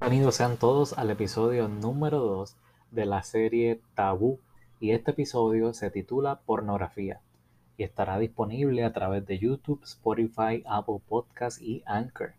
Bienvenidos sean todos al episodio número 2 de la serie Tabú y este episodio se titula Pornografía y estará disponible a través de YouTube, Spotify, Apple Podcasts y Anchor.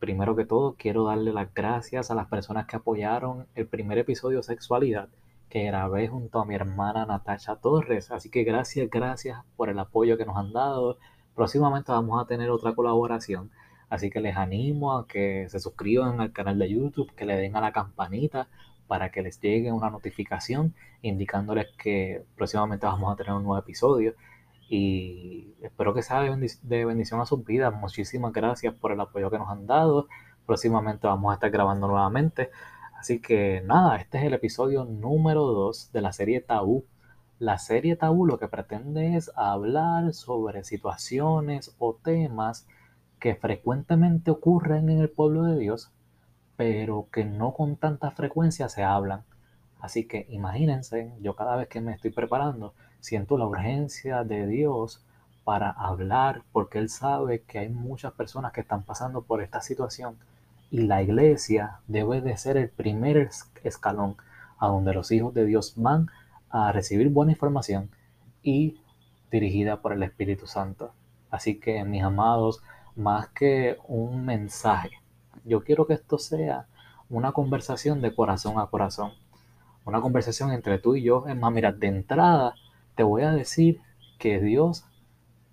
Primero que todo quiero darle las gracias a las personas que apoyaron el primer episodio Sexualidad que grabé junto a mi hermana Natasha Torres. Así que gracias, gracias por el apoyo que nos han dado. Próximamente vamos a tener otra colaboración. Así que les animo a que se suscriban al canal de YouTube, que le den a la campanita para que les llegue una notificación indicándoles que próximamente vamos a tener un nuevo episodio. Y espero que sea de, bendición a sus vidas. Muchísimas gracias por el apoyo que nos han dado. Próximamente vamos a estar grabando nuevamente. Así que nada, este es el episodio número 2 de la serie Tabú. La serie Tabú lo que pretende es hablar sobre situaciones o temas que frecuentemente ocurren en el pueblo de Dios, pero que no con tanta frecuencia se hablan. Así que imagínense, yo cada vez que me estoy preparando, siento la urgencia de Dios para hablar, porque Él sabe que hay muchas personas que están pasando por esta situación y la iglesia debe de ser el primer escalón a donde los hijos de Dios van a recibir buena información y dirigida por el Espíritu Santo. Así que mis amados, más que un mensaje, yo quiero que esto sea una conversación de corazón a corazón. Una conversación entre tú y yo. Es más, mira, de entrada te voy a decir que Dios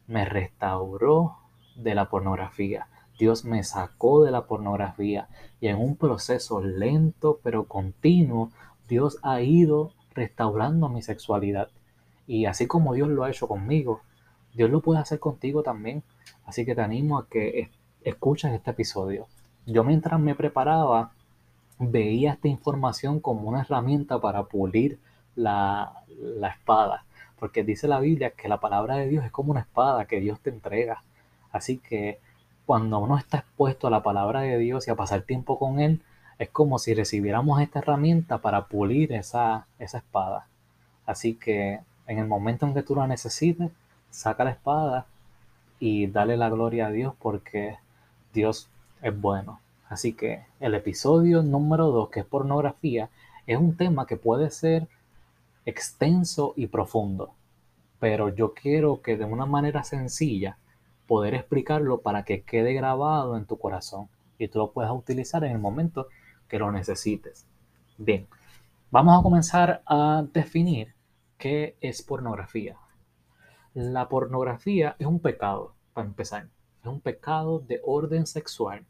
me restauró de la pornografía. Dios me sacó de la pornografía y en un proceso lento pero continuo, Dios ha ido restaurando mi sexualidad. Y así como Dios lo ha hecho conmigo, Dios lo puede hacer contigo también. Así que te animo a que escuches este episodio. Yo mientras me preparaba, veía esta información como una herramienta para pulir la, la espada. Porque dice la Biblia que la palabra de Dios es como una espada que Dios te entrega. Así que cuando uno está expuesto a la palabra de Dios y a pasar tiempo con Él, es como si recibiéramos esta herramienta para pulir esa, esa espada. Así que en el momento en que tú la necesites, saca la espada y dale la gloria a Dios porque Dios es bueno. Así que el episodio número 2, que es pornografía, es un tema que puede ser extenso y profundo, pero yo quiero que de una manera sencilla poder explicarlo para que quede grabado en tu corazón y tú lo puedas utilizar en el momento que lo necesites. Bien, vamos a comenzar a definir qué es pornografía. La pornografía es un pecado, para empezar. Es un pecado de orden sexual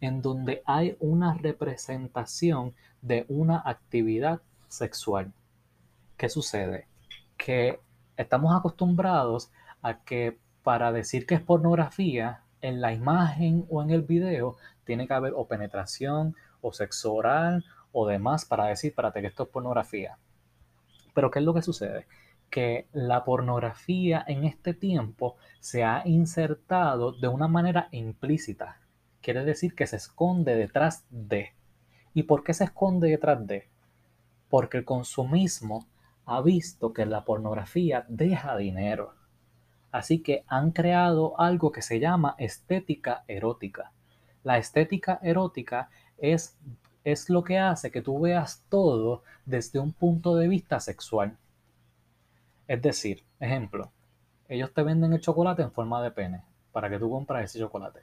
en donde hay una representación de una actividad sexual. ¿Qué sucede? Que estamos acostumbrados a que para decir que es pornografía, en la imagen o en el video tiene que haber o penetración o sexo oral o demás para decir, para que esto es pornografía. Pero ¿qué es lo que sucede? Que la pornografía en este tiempo se ha insertado de una manera implícita. Quiere decir que se esconde detrás de. ¿Y por qué se esconde detrás de? Porque el consumismo ha visto que la pornografía deja dinero Así que han creado algo que se llama estética erótica. La estética erótica es, es lo que hace que tú veas todo desde un punto de vista sexual. Es decir, ejemplo, ellos te venden el chocolate en forma de pene para que tú compres ese chocolate.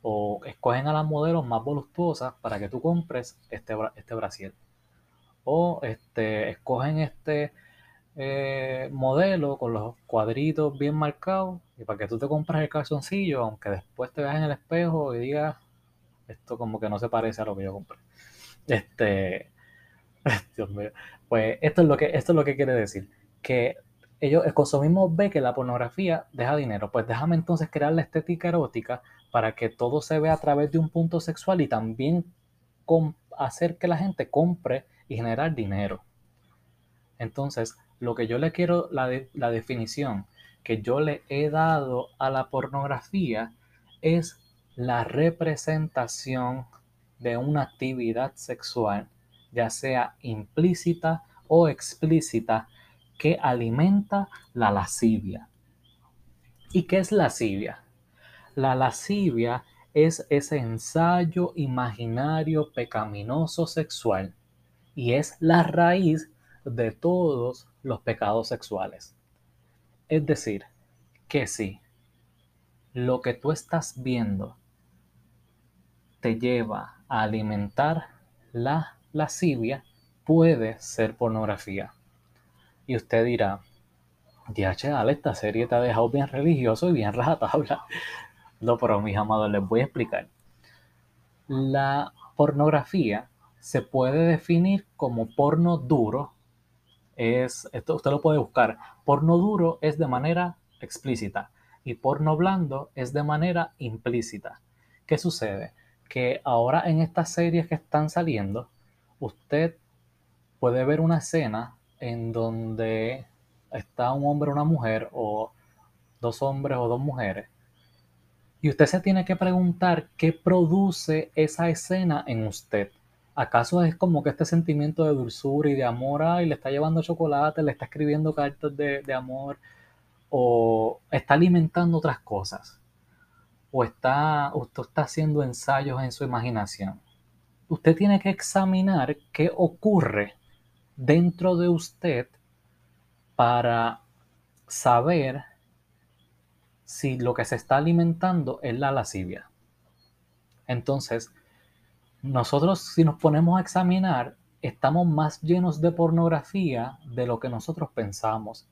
O escogen a las modelos más voluptuosas para que tú compres este, este brasier. O este, escogen este, eh, modelo con los cuadritos bien marcados y para que tú te compres el calzoncillo, aunque después te veas en el espejo y digas, esto como que no se parece a lo que yo compré. Este, Dios mío, pues esto es lo que, esto es lo que quiere decir, que ellos, el consumismo ve que la pornografía deja dinero, pues déjame entonces crear la estética erótica para que todo se vea a través de un punto sexual y también hacer que la gente compre y generar dinero. Entonces, lo que yo le quiero, la, la definición que yo le he dado a la pornografía es la representación de una actividad sexual, ya sea implícita o explícita, que alimenta la lascivia. ¿Y qué es lascivia? La lascivia es ese ensayo imaginario pecaminoso sexual y es la raíz de todos los pecados sexuales. Es decir, que si lo que tú estás viendo te lleva a alimentar la lascivia, puede ser pornografía. Y usted dirá, DH, Ale, esta serie te ha dejado bien religioso y bien rajatabla. No, pero mis amados, les voy a explicar. La pornografía se puede definir como porno duro. Es, esto usted lo puede buscar. Porno duro es de manera explícita y porno blando es de manera implícita. ¿Qué sucede? Que ahora en estas series que están saliendo, usted puede ver una escena en donde está un hombre o una mujer, o dos hombres o dos mujeres, y usted se tiene que preguntar qué produce esa escena en usted. ¿Acaso es como que este sentimiento de dulzura y de amor, y le está llevando chocolate, le está escribiendo cartas de, de amor, o está alimentando otras cosas? ¿O está, usted está haciendo ensayos en su imaginación? Usted tiene que examinar qué ocurre dentro de usted para saber si lo que se está alimentando es la lascivia. Entonces, nosotros si nos ponemos a examinar, estamos más llenos de pornografía de lo que nosotros pensamos.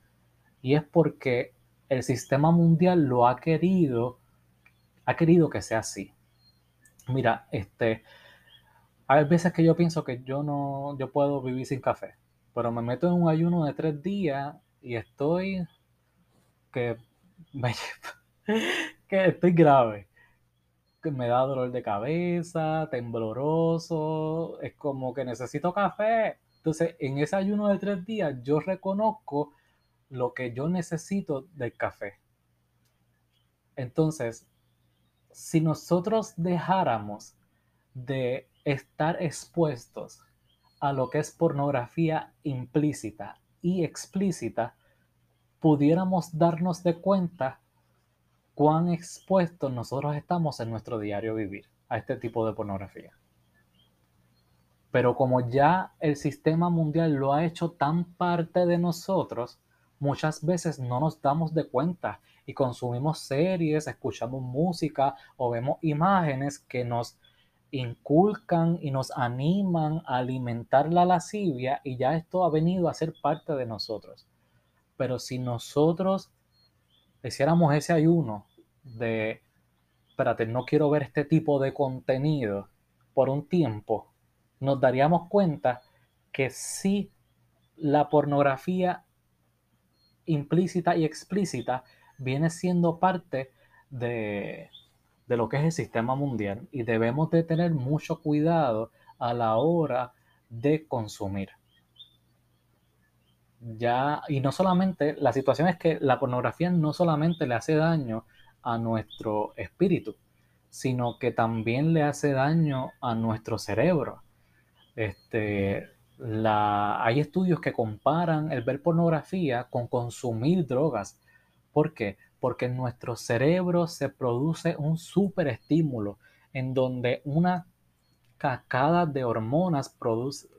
Y es porque el sistema mundial lo ha querido, ha querido que sea así. Mira, este, hay veces que yo pienso que yo no, yo puedo vivir sin café pero me meto en un ayuno de tres días y estoy que me que estoy grave que me da dolor de cabeza tembloroso es como que necesito café. Entonces en ese ayuno de tres días yo reconozco lo que yo necesito del café. Entonces si nosotros dejáramos de estar expuestos a lo que es pornografía implícita y explícita, pudiéramos darnos de cuenta cuán expuestos nosotros estamos en nuestro diario vivir a este tipo de pornografía. Pero como ya el sistema mundial lo ha hecho tan parte de nosotros, muchas veces no nos damos de cuenta y consumimos series, escuchamos música o vemos imágenes que nos inculcan y nos animan a alimentar la lascivia y ya esto ha venido a ser parte de nosotros. Pero si nosotros hiciéramos ese ayuno de, espérate, no quiero ver este tipo de contenido por un tiempo, nos daríamos cuenta que si la pornografía implícita y explícita viene siendo parte de, de lo que es el sistema mundial y debemos de tener mucho cuidado a la hora de consumir. Ya, y no solamente, la situación es que la pornografía no solamente le hace daño a nuestro espíritu, sino que también le hace daño a nuestro cerebro. Este, hay estudios que comparan el ver pornografía con consumir drogas. ¿Por qué? porque en nuestro cerebro se produce un super estímulo en donde una cascada de hormonas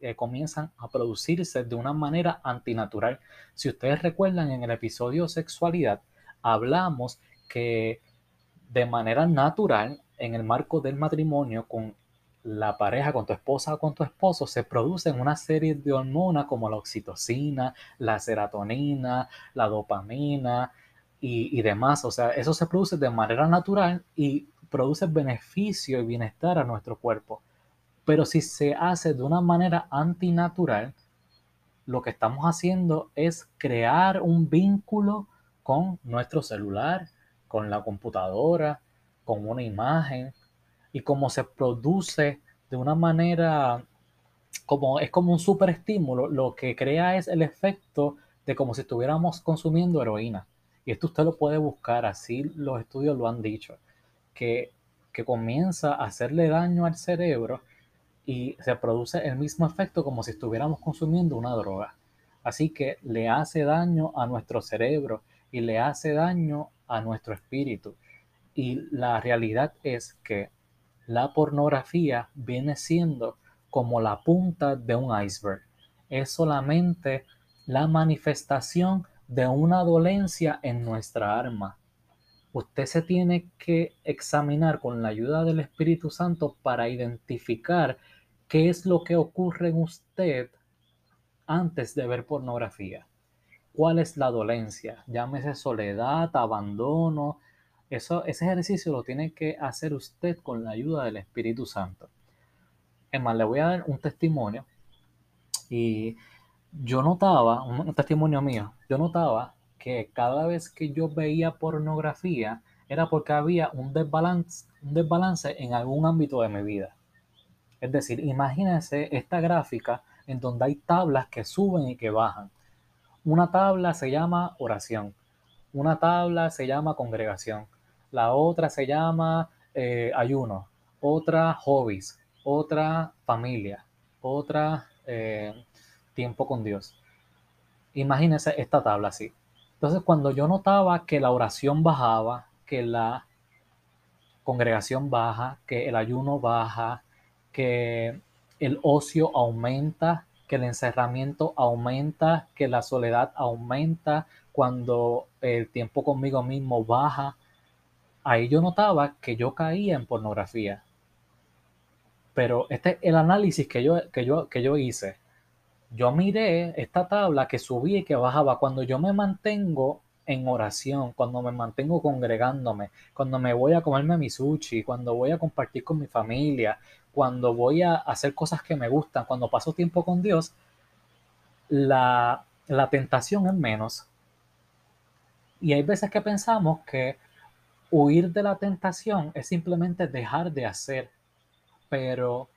eh, comienzan a producirse de una manera antinatural. Si ustedes recuerdan en el episodio sexualidad, hablamos que de manera natural, en el marco del matrimonio con la pareja, con tu esposa o con tu esposo, se producen una serie de hormonas como la oxitocina, la serotonina, la dopamina, y, demás. O sea, eso se produce de manera natural y produce beneficio y bienestar a nuestro cuerpo. Pero si se hace de una manera antinatural, lo que estamos haciendo es crear un vínculo con nuestro celular, con la computadora, con una imagen. Y como se produce de una manera, como es como un super estímulo, lo que crea es el efecto de como si estuviéramos consumiendo heroína. Y esto usted lo puede buscar, así los estudios lo han dicho, que, que comienza a hacerle daño al cerebro y se produce el mismo efecto como si estuviéramos consumiendo una droga. Así que le hace daño a nuestro cerebro y le hace daño a nuestro espíritu. Y la realidad es que la pornografía viene siendo como la punta de un iceberg. Es solamente la manifestación de una dolencia en nuestra alma. Usted se tiene que examinar con la ayuda del Espíritu Santo para identificar qué es lo que ocurre en usted antes de ver pornografía. ¿Cuál es la dolencia? Llámese soledad, abandono. Eso, ese ejercicio lo tiene que hacer usted con la ayuda del Espíritu Santo. Es más, le voy a dar un testimonio. Y yo notaba, un, testimonio mío, yo notaba que cada vez que yo veía pornografía era porque había un desbalance, un desbalance en algún ámbito de mi vida. Es decir, imagínense esta gráfica en donde hay tablas que suben y que bajan. Una tabla se llama oración, una tabla se llama congregación, la otra se llama eh, ayuno, otra hobbies, otra familia, otra eh, tiempo con Dios. Imagínense esta tabla así. Entonces, cuando yo notaba que la oración bajaba, que la congregación baja, que el ayuno baja, que el ocio aumenta, que el encerramiento aumenta, que la soledad aumenta, cuando el tiempo conmigo mismo baja, ahí yo notaba que yo caía en pornografía. Pero este es el análisis que yo, que yo, que yo hice. Yo miré esta tabla que subía y que bajaba. Cuando yo me mantengo en oración, cuando me mantengo congregándome, cuando me voy a comerme mi sushi, cuando voy a compartir con mi familia, cuando voy a hacer cosas que me gustan, cuando paso tiempo con Dios, la, la tentación es menos. Y hay veces que pensamos que huir de la tentación es simplemente dejar de hacer, pero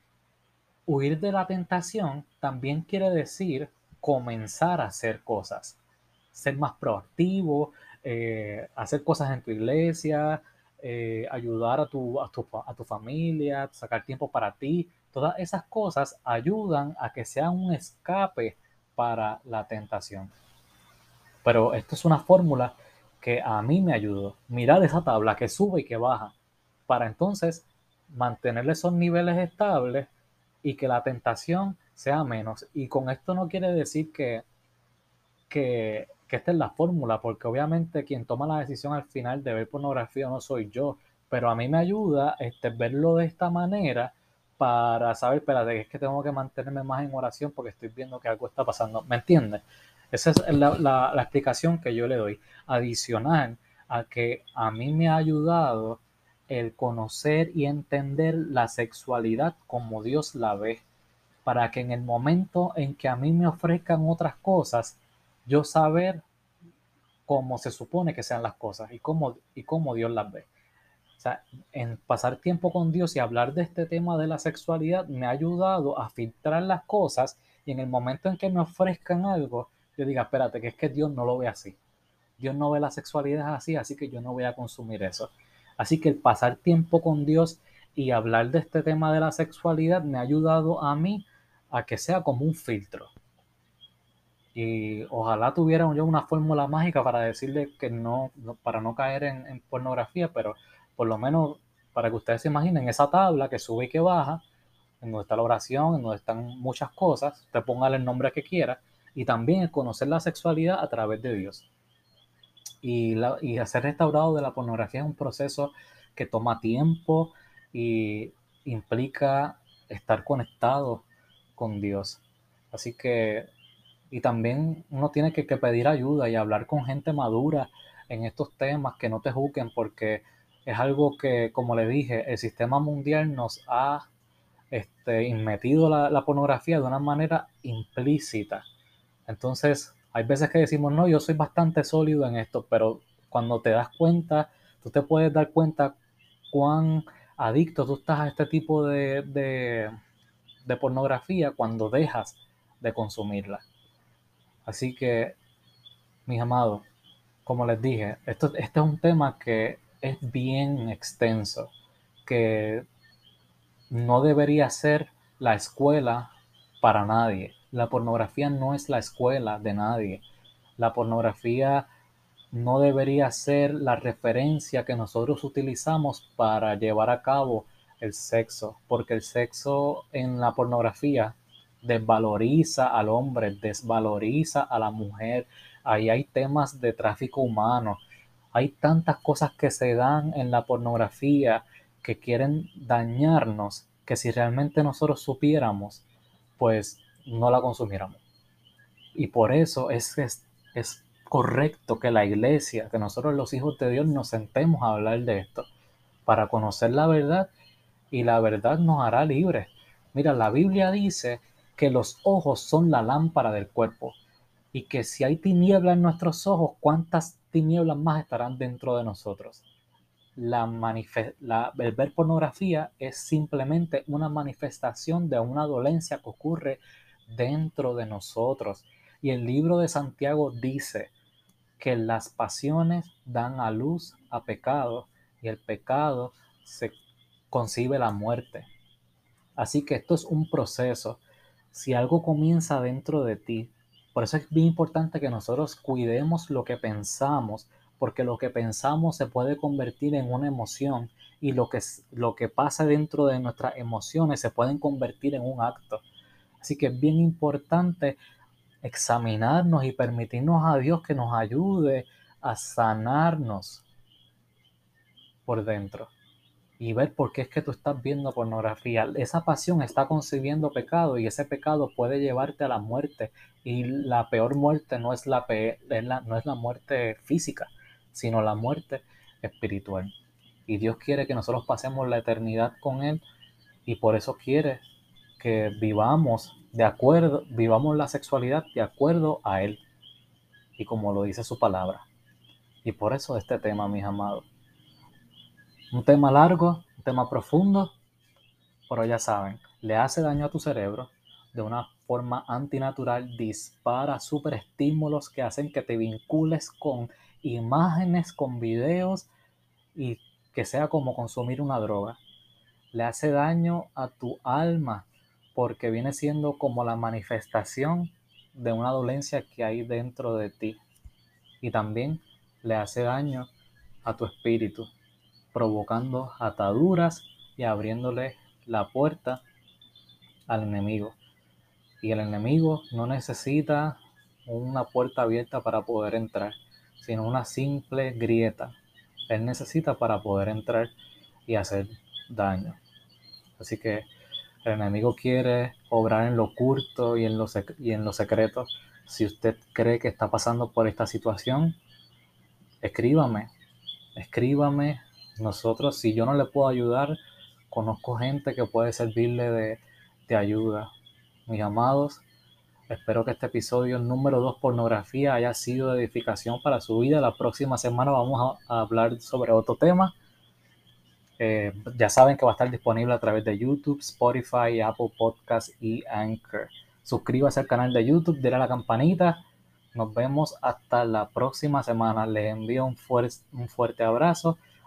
Huir de la tentación también quiere decir comenzar a hacer cosas, ser más proactivo, eh, hacer cosas en tu iglesia, eh, ayudar a tu, a, tu, a tu familia, sacar tiempo para ti. Todas esas cosas ayudan a que sea un escape para la tentación. Pero esto es una fórmula que a mí me ayudó. Mirar esa tabla que sube y que baja para entonces mantener esos niveles estables y que la tentación sea menos. Y con esto no quiere decir que, que, esta es la fórmula, porque obviamente quien toma la decisión al final de ver pornografía no soy yo, pero a mí me ayuda este, verlo de esta manera para saber, espérate, es que tengo que mantenerme más en oración porque estoy viendo que algo está pasando. ¿Me entiendes? Esa es la, la explicación que yo le doy. Adicional a que a mí me ha ayudado el conocer y entender la sexualidad como Dios la ve, para que en el momento en que a mí me ofrezcan otras cosas, yo saber cómo se supone que sean las cosas y cómo, y cómo Dios las ve. O sea, en pasar tiempo con Dios y hablar de este tema de la sexualidad me ha ayudado a filtrar las cosas y en el momento en que me ofrezcan algo, yo diga, espérate, que es que Dios no lo ve así. Dios no ve la sexualidad así, así que yo no voy a consumir eso. Así que el pasar tiempo con Dios y hablar de este tema de la sexualidad me ha ayudado a mí a que sea como un filtro. Y ojalá tuviera yo una fórmula mágica para decirle que no, para no caer en, pornografía, pero por lo menos para que ustedes se imaginen esa tabla que sube y que baja, en donde está la oración, en donde están muchas cosas, usted póngale el nombre que quiera, y también conocer la sexualidad a través de Dios. Y, la, y hacer restaurado de la pornografía es un proceso que toma tiempo y implica estar conectado con Dios. Así que, y también uno tiene que, pedir ayuda y hablar con gente madura en estos temas, que no te juzguen, porque es algo que, como le dije, el sistema mundial nos ha este, inmetido la, pornografía de una manera implícita. Entonces, hay veces que decimos, no, yo soy bastante sólido en esto, pero cuando te das cuenta, tú te puedes dar cuenta cuán adicto tú estás a este tipo de, pornografía cuando dejas de consumirla. Así que, mis amados, como les dije, esto, este es un tema que es bien extenso, que no debería ser la escuela para nadie. La pornografía no es la escuela de nadie. La pornografía no debería ser la referencia que nosotros utilizamos para llevar a cabo el sexo, porque el sexo en la pornografía desvaloriza al hombre, desvaloriza a la mujer. Ahí hay temas de tráfico humano. Hay tantas cosas que se dan en la pornografía que quieren dañarnos que si realmente nosotros supiéramos, pues no la consumiéramos. Y por eso es, es, es correcto que la iglesia, que nosotros los hijos de Dios nos sentemos a hablar de esto, para conocer la verdad y la verdad nos hará libres. Mira, la Biblia dice que los ojos son la lámpara del cuerpo y que si hay tiniebla en nuestros ojos, ¿cuántas tinieblas más estarán dentro de nosotros? La, la el ver pornografía es simplemente una manifestación de una dolencia que ocurre dentro de nosotros. Y el libro de Santiago dice que las pasiones dan a luz a pecado y el pecado se concibe la muerte. Así que esto es un proceso si algo comienza dentro de ti, por eso es bien importante que nosotros cuidemos lo que pensamos, porque lo que pensamos se puede convertir en una emoción y lo que, lo que pasa dentro de nuestras emociones se pueden convertir en un acto. Así que es bien importante examinarnos y permitirnos a Dios que nos ayude a sanarnos por dentro y ver por qué es que tú estás viendo pornografía. Esa pasión está concibiendo pecado y ese pecado puede llevarte a la muerte. Y la peor muerte no es la, no es la muerte física, sino la muerte espiritual. Y Dios quiere que nosotros pasemos la eternidad con Él y por eso quiere que vivamos de acuerdo, vivamos la sexualidad de acuerdo a Él y como lo dice su palabra. Y por eso este tema, mis amados un tema largo, un tema profundo, pero ya saben, le hace daño a tu cerebro de una forma antinatural, dispara superestímulos que hacen que te vincules con imágenes, con videos y que sea como consumir una droga. Le hace daño a tu alma porque viene siendo como la manifestación de una dolencia que hay dentro de ti. Y también le hace daño a tu espíritu provocando ataduras y abriéndole la puerta al enemigo. Y el enemigo no necesita una puerta abierta para poder entrar, sino una simple grieta. Él necesita para poder entrar y hacer daño. Así que el enemigo quiere obrar en lo oculto y en lo, y en lo secreto. Si usted cree que está pasando por esta situación, escríbame. Escríbame nosotros, si yo no le puedo ayudar, conozco gente que puede servirle de, ayuda. Mis amados, espero que este episodio número 2, pornografía, haya sido de edificación para su vida. La próxima semana vamos a, hablar sobre otro tema. Eh, ya saben que va a estar disponible a través de YouTube, Spotify, Apple Podcasts y Anchor. Suscríbase al canal de YouTube, denle a la campanita. Nos vemos hasta la próxima semana. Les envío un, un fuerte abrazo